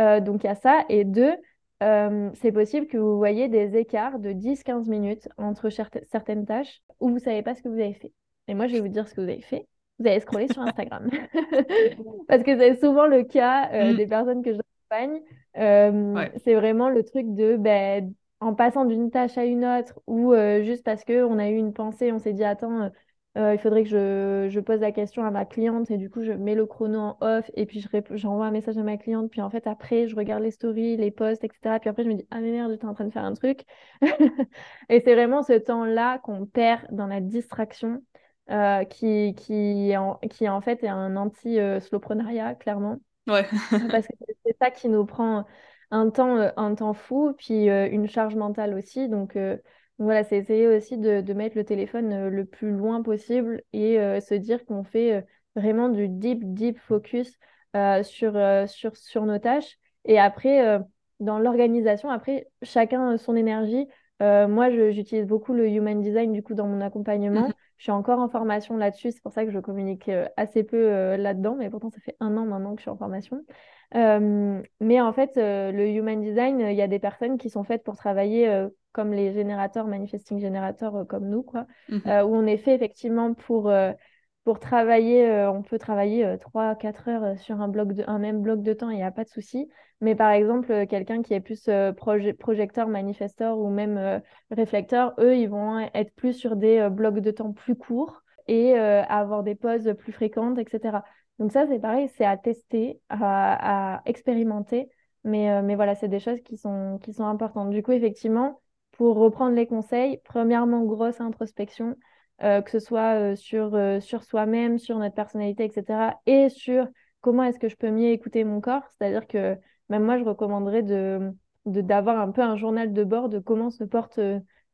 Speaker 2: Euh, donc, il y a ça. Et deux, euh, c'est possible que vous voyez des écarts de 10-15 minutes entre certaines tâches où vous ne savez pas ce que vous avez fait. Et moi, je vais vous dire ce que vous avez fait. Vous allez scroller sur Instagram. Parce que c'est souvent le cas euh, mm. des personnes que j'accompagne. C'est vraiment le truc de, ben, en passant d'une tâche à une autre ou juste parce qu'on a eu une pensée, on s'est dit, attends, euh, il faudrait que je, je, pose la question à ma cliente et du coup, je mets le chrono en off et puis j'envoie un message à ma cliente. Puis en fait, après, je regarde les stories, les posts, etc. Puis après, je me dis, ah mais merde, j'étais en train de faire un truc. et c'est vraiment ce temps-là qu'on perd dans la distraction euh, qui, qui, en, qui en fait est un anti-slowprenariat, clairement.
Speaker 1: Ouais.
Speaker 2: Parce que c'est ça qui nous prend un temps, un temps fou, puis euh, une charge mentale aussi. Donc, voilà, c'est essayer aussi de, mettre le téléphone euh, le plus loin possible et euh, se dire qu'on fait euh, vraiment du deep, deep focus sur, sur, sur nos tâches. Et après, dans l'organisation, après, chacun son énergie. moi, j'utilise beaucoup le human design du coup dans mon accompagnement. Je suis encore en formation là-dessus, c'est pour ça que je communique assez peu là-dedans, mais pourtant ça fait un an maintenant que je suis en formation. mais en fait, le human design, il y a des personnes qui sont faites pour travailler comme les générateurs, manifesting générateurs comme nous, quoi, mmh où on est fait effectivement pour pour travailler, on peut travailler 3-4 heures sur un, bloc un même bloc de temps, il n'y a pas de souci. Mais par exemple, quelqu'un qui est plus projecteur, manifesteur ou même réflecteur, eux, ils vont être plus sur des blocs de temps plus courts et avoir des pauses plus fréquentes, etc. Donc ça, c'est pareil, c'est à tester, à, expérimenter. Mais, euh, mais voilà, c'est des choses qui sont, qui sont importantes. Du coup, effectivement, pour reprendre les conseils, premièrement, grosse introspection, euh, que ce soit euh, sur, sur soi-même, sur notre personnalité, etc. Et sur comment est-ce que je peux mieux écouter mon corps. C'est-à-dire que même moi, je recommanderais de, d'avoir un peu un journal de bord de comment se porte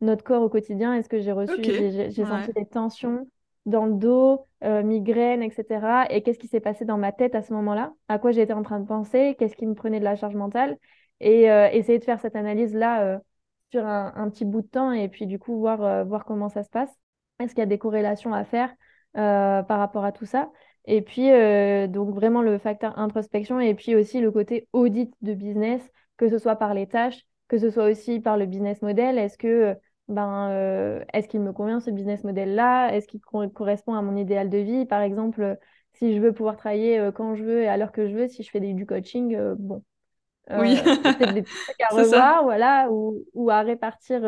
Speaker 2: notre corps au quotidien. Est-ce que j'ai reçu, j'ai, senti des tensions dans le dos, euh, migraine, etc. Et qu'est-ce qui s'est passé dans ma tête à ce moment-là? À quoi j'étais en train de penser? Qu'est-ce qui me prenait de la charge mentale? Et euh, essayer de faire cette analyse-là euh, sur un, petit bout de temps et puis du coup voir, voir comment ça se passe. Est-ce qu'il y a des corrélations à faire par rapport à tout ça? Et puis, donc vraiment le facteur introspection et puis aussi le côté audit de business, que ce soit par les tâches, que ce soit aussi par le business model. Est-ce que ben, euh, est-ce qu'il me convient ce business model-là? Est-ce qu'il correspond à mon idéal de vie? Par exemple, si je veux pouvoir travailler euh, quand je veux et à l'heure que je veux, si je fais du coaching, euh, bon.
Speaker 1: oui,
Speaker 2: c'est des trucs à revoir, voilà, ou, ou, à répartir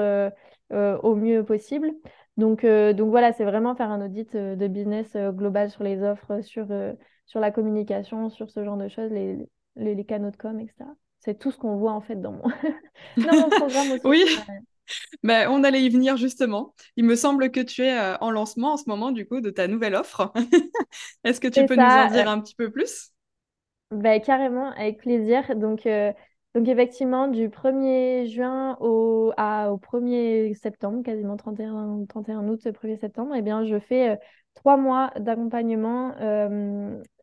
Speaker 2: au mieux possible? Donc, donc voilà, c'est vraiment faire un audit de business global sur les offres, sur, sur la communication, sur ce genre de choses, les, les, les canaux de com, etc. C'est tout ce qu'on voit en fait dans mon, dans mon programme aussi.
Speaker 1: Oui. Ben, on allait y venir justement. Il me semble que tu es euh, en lancement en ce moment du coup de ta nouvelle offre. Est-ce que tu peux nous en dire un petit peu plus?
Speaker 2: Ben, Carrément, avec plaisir. Donc, euh, donc effectivement, du 1er juin au, à, au 1er septembre, quasiment 31, 31 août, 1er septembre, eh bien, je fais euh, trois mois d'accompagnement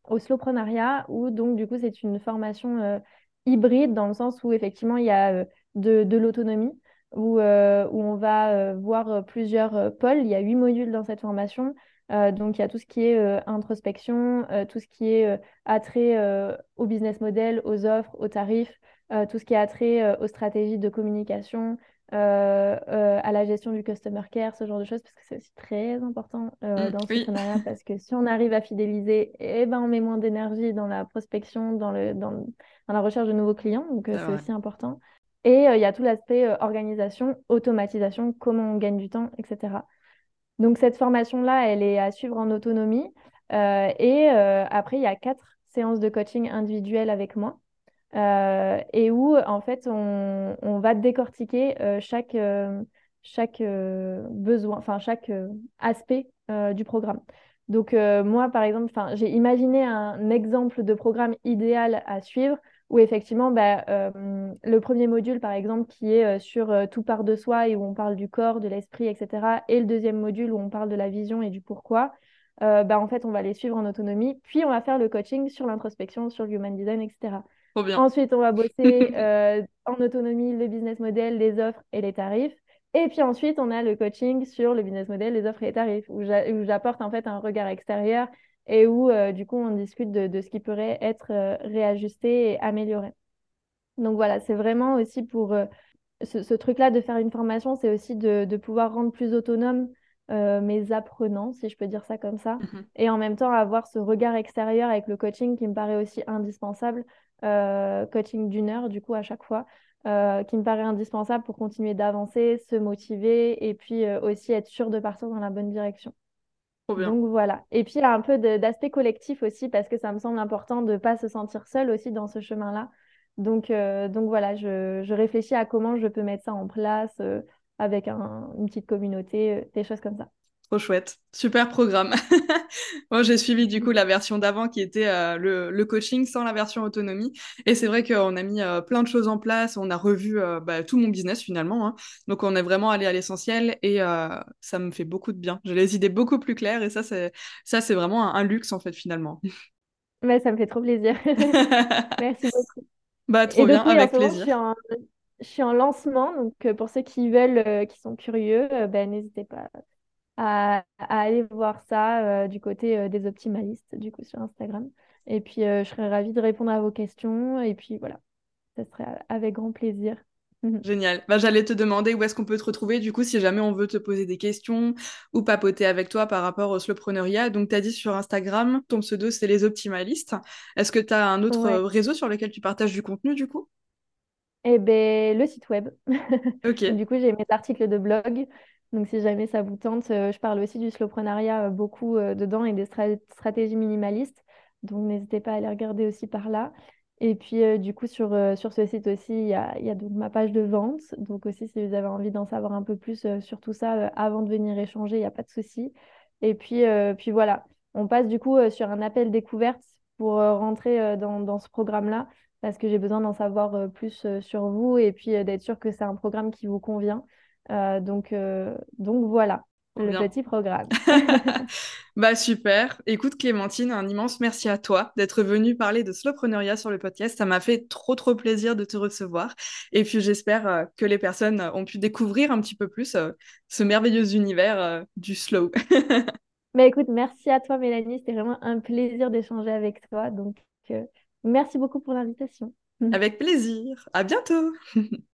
Speaker 2: au slowprenariat où donc du coup c'est une formation hybride dans le sens où effectivement il y a de, l'autonomie où, euh, où on va euh, voir euh, plusieurs pôles. Il y a huit modules dans cette formation. donc, il y a tout ce qui est introspection, tout ce qui est attrait au business model, aux offres, aux tarifs, tout ce qui est attrait aux stratégies de communication, à la gestion du customer care, ce genre de choses, parce que c'est aussi très important mmh, dans ce partenariat, parce que si on arrive à fidéliser, eh ben, on met moins d'énergie dans la prospection, dans, le, dans, dans, la recherche de nouveaux clients, donc c'est aussi important. Et euh, il y a tout l'aspect euh, organisation, automatisation, comment on gagne du temps, etc. Donc cette formation-là, elle est à suivre en autonomie. Euh, et après, il y a quatre séances de coaching individuelles avec moi. Et où, en fait, on, va décortiquer chaque, chaque besoin, enfin chaque aspect du programme. Donc moi, par exemple, j'ai imaginé un exemple de programme idéal à suivre où effectivement, bah, euh, le premier module, par exemple, qui est euh, sur euh, tout part de soi et où on parle du corps, de l'esprit, etc., et le deuxième module où on parle de la vision et du pourquoi, bah, en fait, on va les suivre en autonomie, puis on va faire le coaching sur l'introspection, sur le human design, etc. Ensuite, on va bosser en autonomie le business model, les offres et les tarifs. Et puis ensuite, on a le coaching sur le business model, les offres et les tarifs, où j'apporte en fait un regard extérieur et où euh, du coup on discute de, ce qui pourrait être euh, réajusté et amélioré. Donc voilà, c'est vraiment aussi pour euh, ce, truc-là de faire une formation, c'est aussi de, pouvoir rendre plus autonome mes apprenants, si je peux dire ça comme ça, mmh et en même temps avoir ce regard extérieur avec le coaching qui me paraît aussi indispensable, coaching d'une heure du coup à chaque fois. qui me paraît indispensable pour continuer d'avancer, se motiver et puis aussi être sûr de partir dans la bonne direction. Donc voilà. Et puis il y a un peu d'aspect collectif aussi parce que ça me semble important de ne pas se sentir seul aussi dans ce chemin-là. Donc, euh, donc voilà, je, réfléchis à comment je peux mettre ça en place euh, avec une petite communauté, euh, des choses comme ça.
Speaker 1: Trop chouette, super programme. Moi, j'ai suivi du coup la version d'avant qui était euh, le, coaching sans la version autonomie. Et c'est vrai qu'on a mis euh, plein de choses en place, on a revu euh, bah, tout mon business finalement. Hein. Donc, on est vraiment allé à l'essentiel et ça me fait beaucoup de bien. J'ai les idées beaucoup plus claires et ça, c'est ça, c'est vraiment un, luxe en fait finalement.
Speaker 2: Ouais, ça me fait trop plaisir. Merci beaucoup.
Speaker 1: Bah, trop bien, avec plaisir.
Speaker 2: Je suis, en, lancement, donc pour ceux qui veulent, qui sont curieux, ben, n'hésitez pas à, aller voir ça euh, du côté euh, des optimalistes, du coup, sur Instagram. Et puis, euh, je serais ravie de répondre à vos questions. Et puis, voilà, ça serait avec grand plaisir.
Speaker 1: Génial. Bah, J'allais te demander où est-ce qu'on peut te retrouver, du coup, si jamais on veut te poser des questions ou papoter avec toi par rapport au slowpreneuriat. Donc, tu as dit sur Instagram, ton pseudo, c'est les optimalistes. Est-ce que tu as un autre réseau sur lequel tu partages du contenu, du coup?
Speaker 2: Eh ben, le site web. Ok. du coup, j'ai mes articles de blog. Donc, si jamais ça vous tente, euh, je parle aussi du slowpreneuriat euh, beaucoup euh, dedans et des stratégies minimalistes. Donc, n'hésitez pas à aller regarder aussi par là. Et puis, du coup, sur, sur ce site aussi, il y a, donc ma page de vente. Donc aussi, si vous avez envie d'en savoir un peu plus sur tout ça avant de venir échanger, il n'y a pas de souci. Et puis, puis voilà, on passe du coup sur un appel découverte pour rentrer dans, dans ce programme-là, parce que j'ai besoin d'en savoir plus sur vous et puis d'être sûr que c'est un programme qui vous convient. Donc, donc voilà le petit programme.
Speaker 1: bah super. Écoute Clémentine, un immense merci à toi d'être venue parler de slowpreneuriat sur le podcast. Ça m'a fait trop trop plaisir de te recevoir. Et puis j'espère euh, que les personnes ont pu découvrir un petit peu plus euh, ce merveilleux univers euh, du slow.
Speaker 2: bah écoute, merci à toi Mélanie. C'était vraiment un plaisir d'échanger avec toi. Donc merci beaucoup pour l'invitation.
Speaker 1: Avec plaisir. À bientôt.